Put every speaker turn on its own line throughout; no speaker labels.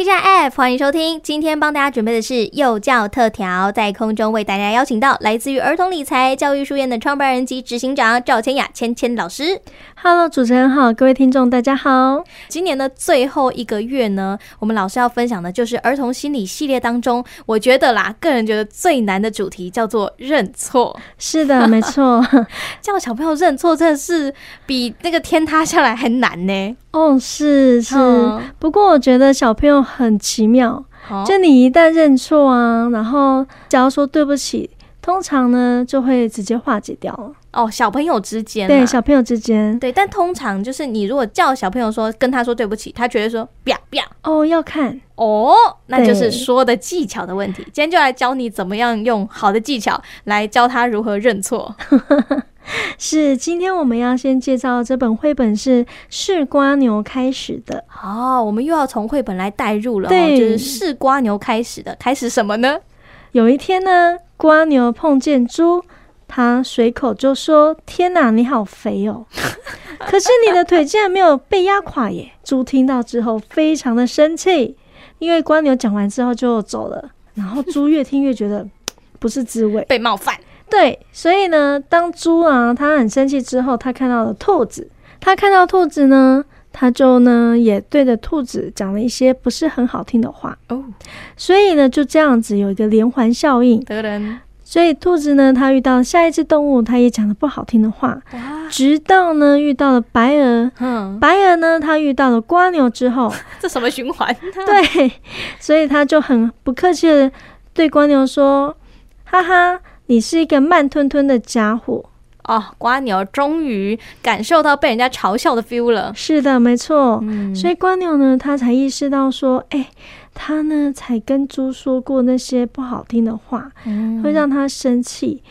TGIF，欢迎收听。今天帮大家准备的是幼教特调，在空中为大家邀请到来自于儿童理财教育书院的创办人及执行长赵千雅千千老师。
Hello，主持人好，各位听众大家好。
今年的最后一个月呢，我们老师要分享的就是儿童心理系列当中，我觉得啦，个人觉得最难的主题叫做认错。
是的，没错，
叫小朋友认错真的是比那个天塌下来还难呢。
哦，是是，嗯、不过我觉得小朋友很奇妙，
哦、
就你一旦认错啊，然后只要说对不起，通常呢就会直接化解掉了。
哦，小朋友之间，
对小朋友之间，
对，但通常就是你如果叫小朋友说跟他说对不起，他觉得说不要不要。
哦，要看
哦，那就是说的技巧的问题。今天就来教你怎么样用好的技巧来教他如何认错。
是，今天我们要先介绍这本绘本是是瓜牛开始的。
哦，我们又要从绘本来带入了，
对，
就是是瓜牛开始的，开始什么呢？
有一天呢，瓜牛碰见猪，他随口就说：“天哪，你好肥哦！可是你的腿竟然没有被压垮耶！”猪听到之后非常的生气，因为瓜牛讲完之后就走了。然后猪越听越觉得 不是滋味，
被冒犯。
对，所以呢，当猪啊，它很生气之后，它看到了兔子，它看到兔子呢，它就呢也对着兔子讲了一些不是很好听的话。哦，所以呢就这样子有一个连环效应。得人，所以兔子呢，它遇到下一只动物，它也讲了不好听的话，哇。直到呢遇到了白鹅，嗯，白鹅呢，它遇到了瓜牛之后，
这什么循环？
对，所以它就很不客气的对蜗牛说：“哈哈。”你是一个慢吞吞的家伙
哦，瓜牛终于感受到被人家嘲笑的 feel 了。
是的，没错。嗯，所以瓜牛呢，他才意识到说，哎，他呢才跟猪说过那些不好听的话，嗯，会让他生气。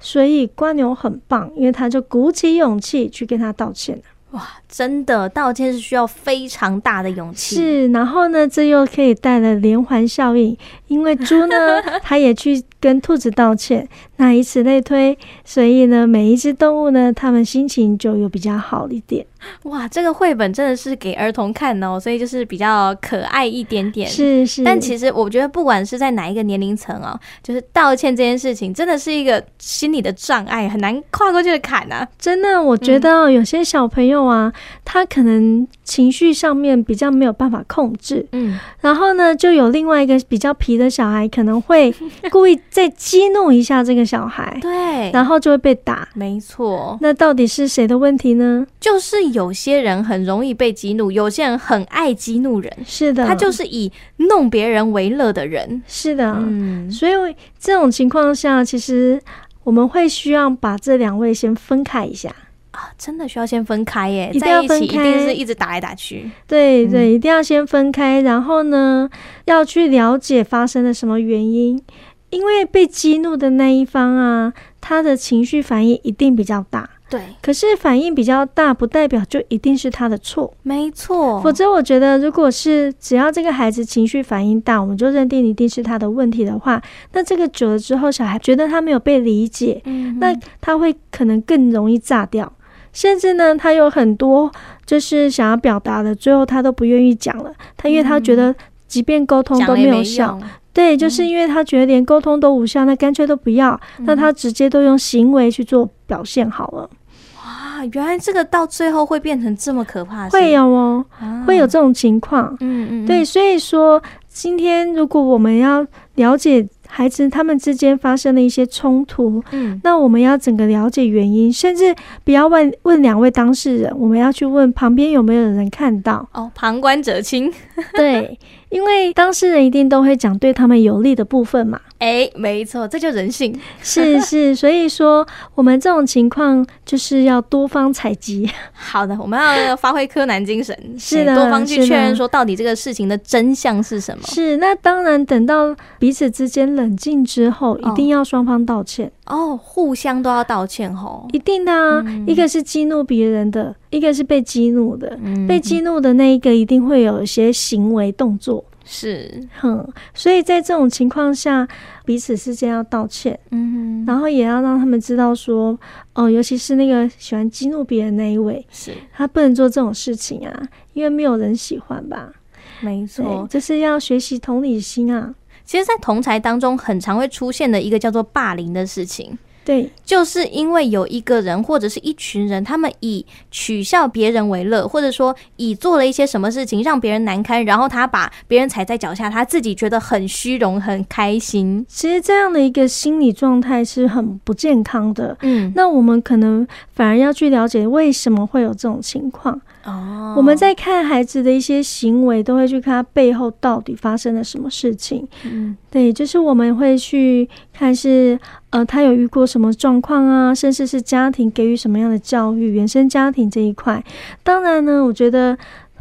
所以瓜牛很棒，因为他就鼓起勇气去跟他道歉。
哇，真的道歉是需要非常大的勇气。
是，然后呢，这又可以带来连环效应，因为猪呢，他也去跟兔子道歉，那以此类推，所以呢，每一只动物呢，它们心情就有比较好一点。
哇，这个绘本真的是给儿童看哦，所以就是比较可爱一点点。
是是，
但其实我觉得，不管是在哪一个年龄层哦，就是道歉这件事情，真的是一个心理的障碍，很难跨过去的坎啊。
真的，我觉得有些小朋友啊，嗯、他可能情绪上面比较没有办法控制，嗯，然后呢，就有另外一个比较皮的小孩，可能会 故意再激怒一下这个小孩，
对，
然后就会被打。
没错，
那到底是谁的问题呢？
就是。有些人很容易被激怒，有些人很爱激怒人。
是的，
他就是以弄别人为乐的人。
是的，嗯，所以这种情况下，其实我们会需要把这两位先分开一下
啊，真的需要先分开耶，
一定要分开，一
定是一直打来打去。
对对，一定要先分开，然后呢，要去了解发生了什么原因，因为被激怒的那一方啊，他的情绪反应一定比较大。
对，
可是反应比较大，不代表就一定是他的错。
没错，
否则我觉得，如果是只要这个孩子情绪反应大，我们就认定一定是他的问题的话，那这个久了之后，小孩觉得他没有被理解，嗯，那他会可能更容易炸掉，甚至呢，他有很多就是想要表达的，最后他都不愿意讲了。他因为他觉得，即便沟通都没有效。对，就是因为他觉得连沟通都无效，那干脆都不要，那他直接都用行为去做表现好了。
哇，原来这个到最后会变成这么可怕，
会有哦，会有这种情况。嗯嗯，对，所以说今天如果我们要了解孩子他们之间发生了一些冲突，嗯，那我们要整个了解原因，甚至不要问问两位当事人，我们要去问旁边有没有人看到
哦，旁观者清。
对。因为当事人一定都会讲对他们有利的部分嘛，
哎，没错，这就人性，
是是，所以说我们这种情况就是要多方采集。
好的，我们要发挥柯南精神，
是的，
多方去确认说到底这个事情的真相是什么。
是，那当然等到彼此之间冷静之后，一定要双方道歉。
哦，互相都要道歉哦，
一定的啊。嗯、一个是激怒别人的，一个是被激怒的。嗯、被激怒的那一个一定会有一些行为动作，
是，
哼。所以在这种情况下，彼此之间要道歉，嗯哼，然后也要让他们知道说，哦，尤其是那个喜欢激怒别人那一位，
是，
他不能做这种事情啊，因为没有人喜欢吧。
没错，
就是要学习同理心啊。
其实，在同才当中，很常会出现的一个叫做霸凌的事情。
对，
就是因为有一个人或者是一群人，他们以取笑别人为乐，或者说以做了一些什么事情让别人难堪，然后他把别人踩在脚下，他自己觉得很虚荣、很开心。
其实这样的一个心理状态是很不健康的。
嗯，
那我们可能反而要去了解为什么会有这种情况。
哦，
我们在看孩子的一些行为，都会去看他背后到底发生了什么事情。
嗯，
对，就是我们会去看是呃，他有遇过什么状况啊，甚至是家庭给予什么样的教育，原生家庭这一块。当然呢，我觉得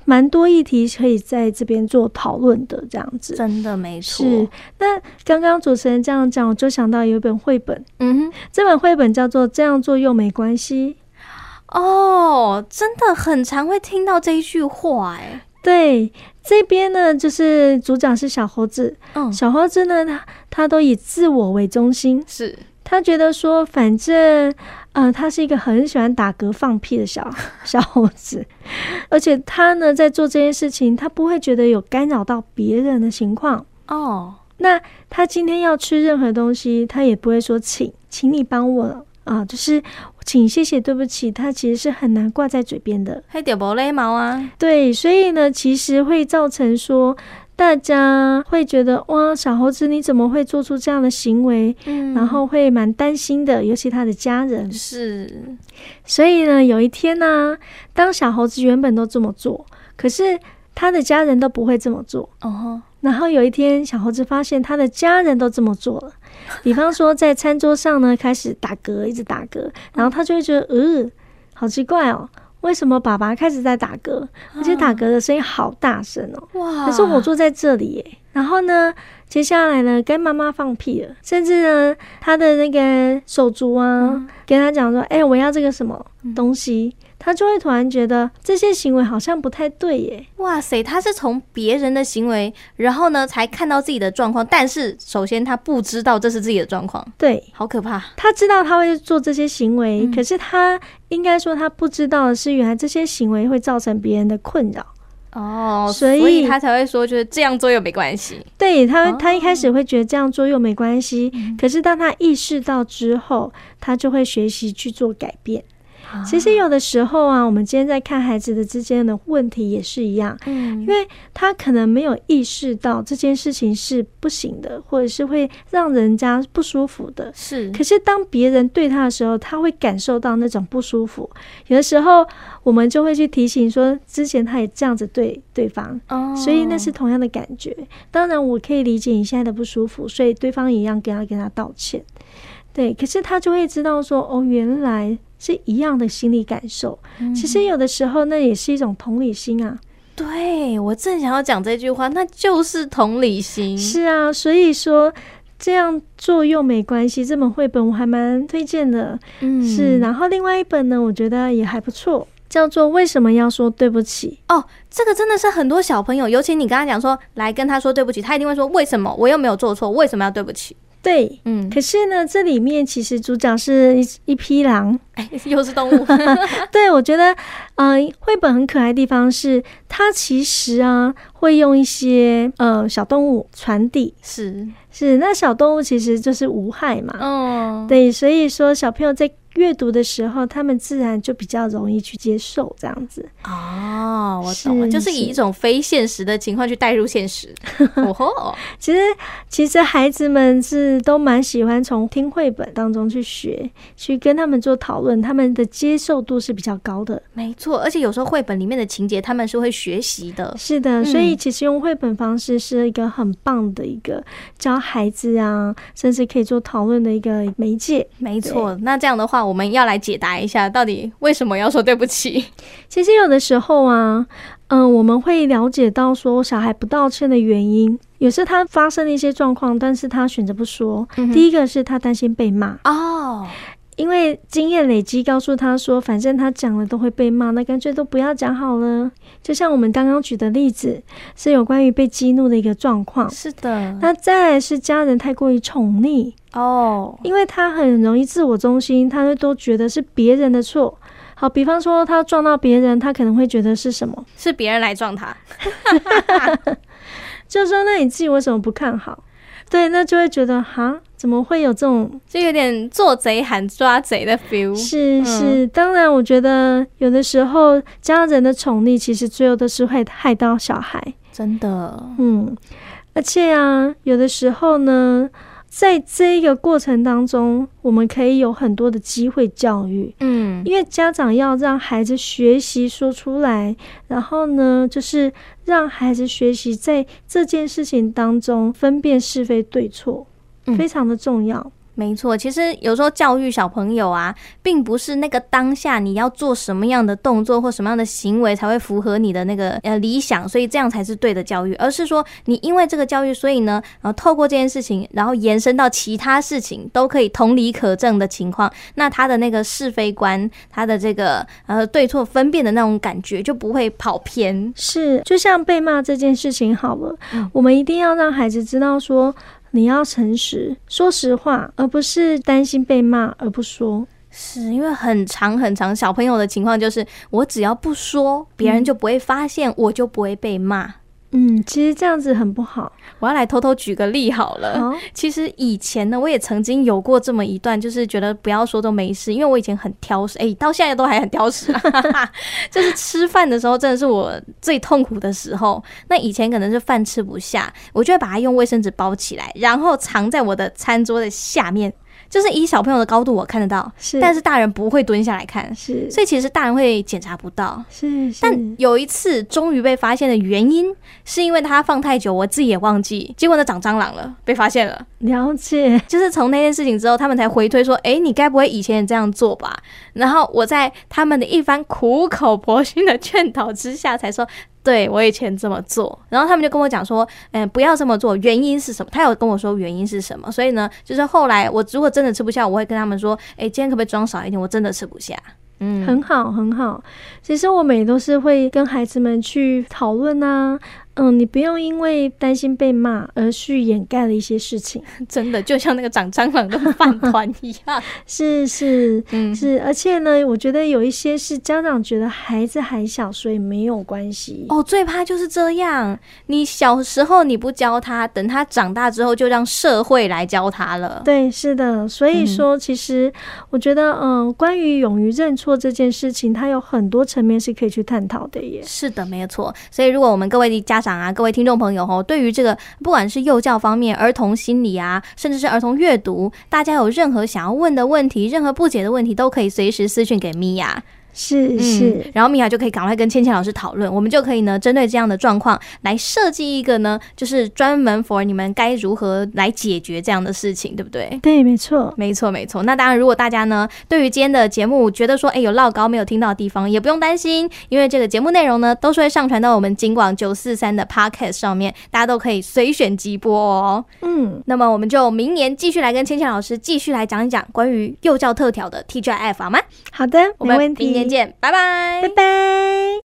蛮多议题可以在这边做讨论的，这样子。
真的没错。
是。那刚刚主持人这样讲，我就想到有一本绘本，
嗯哼，
这本绘本叫做《这样做又没关系》。
哦，真的很常会听到这一句话，哎，
对，这边呢，就是组长是小猴子，
嗯，
小猴子呢，他他都以自我为中心，
是。
他觉得说，反正，呃，他是一个很喜欢打嗝放屁的小 小猴子，而且他呢，在做这件事情，他不会觉得有干扰到别人的情况，
哦，
那他今天要吃任何东西，他也不会说请，请你帮我。啊，就是请谢谢对不起，他其实是很难挂在嘴边的，
还点不礼貌啊。
对，所以呢，其实会造成说大家会觉得哇，小猴子你怎么会做出这样的行为？
嗯，
然后会蛮担心的，尤其他的家人
是。
所以呢，有一天呢，当小猴子原本都这么做，可是他的家人都不会这么做。
哦。
然后有一天，小猴子发现他的家人都这么做了。比方说，在餐桌上呢，开始打嗝，一直打嗝，然后他就会觉得，呃，好奇怪哦，为什么爸爸开始在打嗝，而且打嗝的声音好大声哦？
哇！
可是我坐在这里耶。然后呢，接下来呢，跟妈妈放屁了，甚至呢，他的那个手足啊，嗯、跟他讲说，哎，我要这个什么东西。他就会突然觉得这些行为好像不太对耶！
哇塞，他是从别人的行为，然后呢才看到自己的状况。但是首先他不知道这是自己的状况，
对，
好可怕。
他知道他会做这些行为，
嗯、
可是他应该说他不知道的是，原来这些行为会造成别人的困扰。
哦，所以，他才会说，就是这样做又没关系。
对他，他一开始会觉得这样做又没关系，哦、可是当他意识到之后，他就会学习去做改变。其实有的时候啊，我们今天在看孩子的之间的问题也是一样，
嗯，
因为他可能没有意识到这件事情是不行的，或者是会让人家不舒服的，
是。
可是当别人对他的时候，他会感受到那种不舒服。有的时候我们就会去提醒说，之前他也这样子对对方，
哦，
所以那是同样的感觉。当然，我可以理解你现在的不舒服，所以对方一样跟他跟他道歉。对，可是他就会知道说，哦，原来。是一样的心理感受，其实有的时候那也是一种同理心啊。
对，我正想要讲这句话，那就是同理心。
是啊，所以说这样做又没关系。这本绘本我还蛮推荐的，
嗯，
是。然后另外一本呢，我觉得也还不错，叫做《为什么要说对不起》。
哦，这个真的是很多小朋友，尤其你跟他讲说，来跟他说对不起，他一定会说，为什么？我又没有做错，为什么要对不起？
对，
嗯，
可是呢，这里面其实主角是一一匹狼，
哎，又是动物。
对，我觉得，嗯、呃，绘本很可爱的地方是，它其实啊，会用一些呃小动物传递，
是。
是，那小动物其实就是无害嘛，
嗯，
对，所以说小朋友在。阅读的时候，他们自然就比较容易去接受这样子。
哦，我懂了，是就是以一种非现实的情况去带入现实。哦吼，
其实其实孩子们是都蛮喜欢从听绘本当中去学，去跟他们做讨论，他们的接受度是比较高的。
没错，而且有时候绘本里面的情节他们是会学习的。
是的，所以其实用绘本方式是一个很棒的一个教孩子啊，甚至可以做讨论的一个媒介。
没错，那这样的话。我们要来解答一下，到底为什么要说对不起？
其实有的时候啊，嗯、呃，我们会了解到说小孩不道歉的原因，有时他发生了一些状况，但是他选择不说。嗯、第一个是他担心被骂
哦，
因为经验累积告诉他说，反正他讲了都会被骂，那干脆都不要讲好了。就像我们刚刚举的例子，是有关于被激怒的一个状况。
是的，
那再来是家人太过于宠溺。
哦，oh.
因为他很容易自我中心，他会都觉得是别人的错，好，比方说他撞到别人，他可能会觉得是什么？
是别人来撞他。
就说那你自己为什么不看好？对，那就会觉得哈，怎么会有这种，
就有点做贼喊抓贼的 feel。
是是，当然，我觉得有的时候家人的宠溺，其实最后都是会害到小孩。
真的，
嗯，而且啊，有的时候呢。在这一个过程当中，我们可以有很多的机会教育，嗯，因为家长要让孩子学习说出来，然后呢，就是让孩子学习在这件事情当中分辨是非对错，非常的重要。
没错，其实有时候教育小朋友啊，并不是那个当下你要做什么样的动作或什么样的行为才会符合你的那个呃理想，所以这样才是对的教育，而是说你因为这个教育，所以呢，然后透过这件事情，然后延伸到其他事情都可以同理可证的情况，那他的那个是非观，他的这个呃对错分辨的那种感觉就不会跑偏。
是，就像被骂这件事情好了，嗯，我们一定要让孩子知道说。你要诚实，说实话，而不是担心被骂而不说。
是因为很长很长，小朋友的情况就是，我只要不说，别人就不会发现，我就不会被骂。
嗯，其实这样子很不好。
我要来偷偷举个例好了。哦、其实以前呢，我也曾经有过这么一段，就是觉得不要说都没事，因为我以前很挑食，哎、欸，到现在都还很挑食。就是吃饭的时候，真的是我最痛苦的时候。那以前可能是饭吃不下，我就会把它用卫生纸包起来，然后藏在我的餐桌的下面。就是以小朋友的高度我看得到，是，但是大人不会蹲下来看，是，所以其实大人会检查不到，
是，是。
但有一次终于被发现的原因，是因为他放太久，我自己也忘记，结果呢长蟑螂了，被发现了。
了解，
就是从那件事情之后，他们才回推说，哎、欸，你该不会以前也这样做吧？然后我在他们的一番苦口婆心的劝导之下，才说。对，我以前这么做，然后他们就跟我讲说，嗯，不要这么做，原因是什么？他有跟我说原因是什么，所以呢，就是后来我如果真的吃不下，我会跟他们说，哎，今天可不可以装少一点？我真的吃不下。嗯，
很好，很好。其实我们也都是会跟孩子们去讨论啊。嗯，你不用因为担心被骂而去掩盖了一些事情，
真的就像那个长蟑螂的饭团一样。
是 是，嗯是，而且呢，我觉得有一些是家长觉得孩子还小，所以没有关系。
哦，最怕就是这样。你小时候你不教他，等他长大之后就让社会来教他了。
对，是的。所以说，其实我觉得，嗯，关于勇于认错这件事情，它有很多层面是可以去探讨的耶。
是的，没有错。所以，如果我们各位的家长啊，各位听众朋友吼，对于这个不管是幼教方面、儿童心理啊，甚至是儿童阅读，大家有任何想要问的问题、任何不解的问题，都可以随时私讯给米娅。
是是、嗯，
然后米娅就可以赶快跟倩倩老师讨论，我们就可以呢针对这样的状况来设计一个呢，就是专门 for 你们该如何来解决这样的事情，对不对？
对，没错，
没错，没错。那当然，如果大家呢对于今天的节目觉得说，哎，有唠高没有听到的地方，也不用担心，因为这个节目内容呢都是会上传到我们金广九四三的 podcast 上面，大家都可以随选即播哦。嗯，那么我们就明年继续来跟倩倩老师继续来讲一讲关于幼教特调的 TGIF 好吗？
好的，
我们明年见，拜拜。
拜拜。